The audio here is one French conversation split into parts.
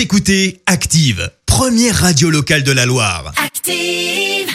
Vous écoutez Active, première radio locale de la Loire. Active.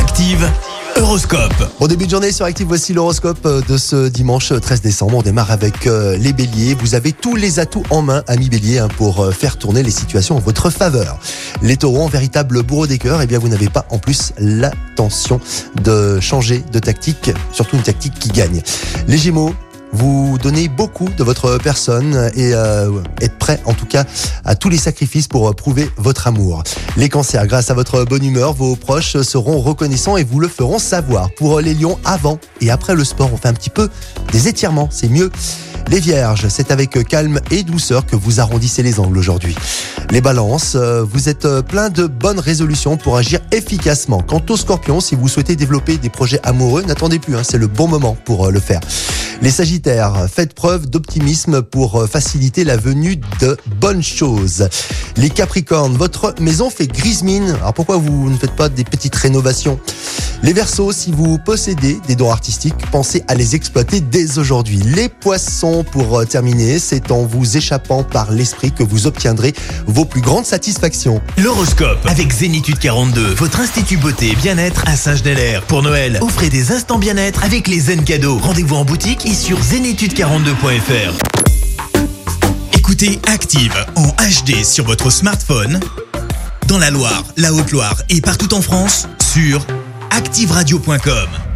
Active, Horoscope. Bon début de journée sur Active, voici l'horoscope euh, de ce dimanche 13 décembre. On démarre avec euh, les béliers. Vous avez tous les atouts en main, amis béliers, hein, pour euh, faire tourner les situations en votre faveur. Les taureaux, en véritable bourreau des cœurs, eh bien vous n'avez pas en plus l'intention de changer de tactique, surtout une tactique qui gagne. Les gémeaux, vous donnez beaucoup de votre personne et euh, êtes prêt en tout cas à tous les sacrifices pour euh, prouver votre amour. Les cancers, grâce à votre bonne humeur, vos proches seront reconnaissants et vous le feront savoir. Pour les lions, avant et après le sport, on fait un petit peu des étirements, c'est mieux. Les vierges, c'est avec calme et douceur que vous arrondissez les angles aujourd'hui. Les balances, euh, vous êtes euh, plein de bonnes résolutions pour agir efficacement. Quant aux scorpions, si vous souhaitez développer des projets amoureux, n'attendez plus, hein, c'est le bon moment pour euh, le faire. Les sagittaires, faites preuve d'optimisme pour faciliter la venue de bonnes choses. Les capricornes, votre maison fait grise mine. Alors pourquoi vous ne faites pas des petites rénovations? Les versos, si vous possédez des dons artistiques, pensez à les exploiter dès aujourd'hui. Les poissons, pour euh, terminer, c'est en vous échappant par l'esprit que vous obtiendrez vos plus grandes satisfactions. L'horoscope avec Zénitude 42, votre institut beauté et bien-être à Saint-Genélaire. Pour Noël, offrez des instants bien-être avec les zen cadeaux. Rendez-vous en boutique et sur zénitude42.fr. Écoutez Active en HD sur votre smartphone, dans la Loire, la Haute-Loire et partout en France, sur activeradio.com.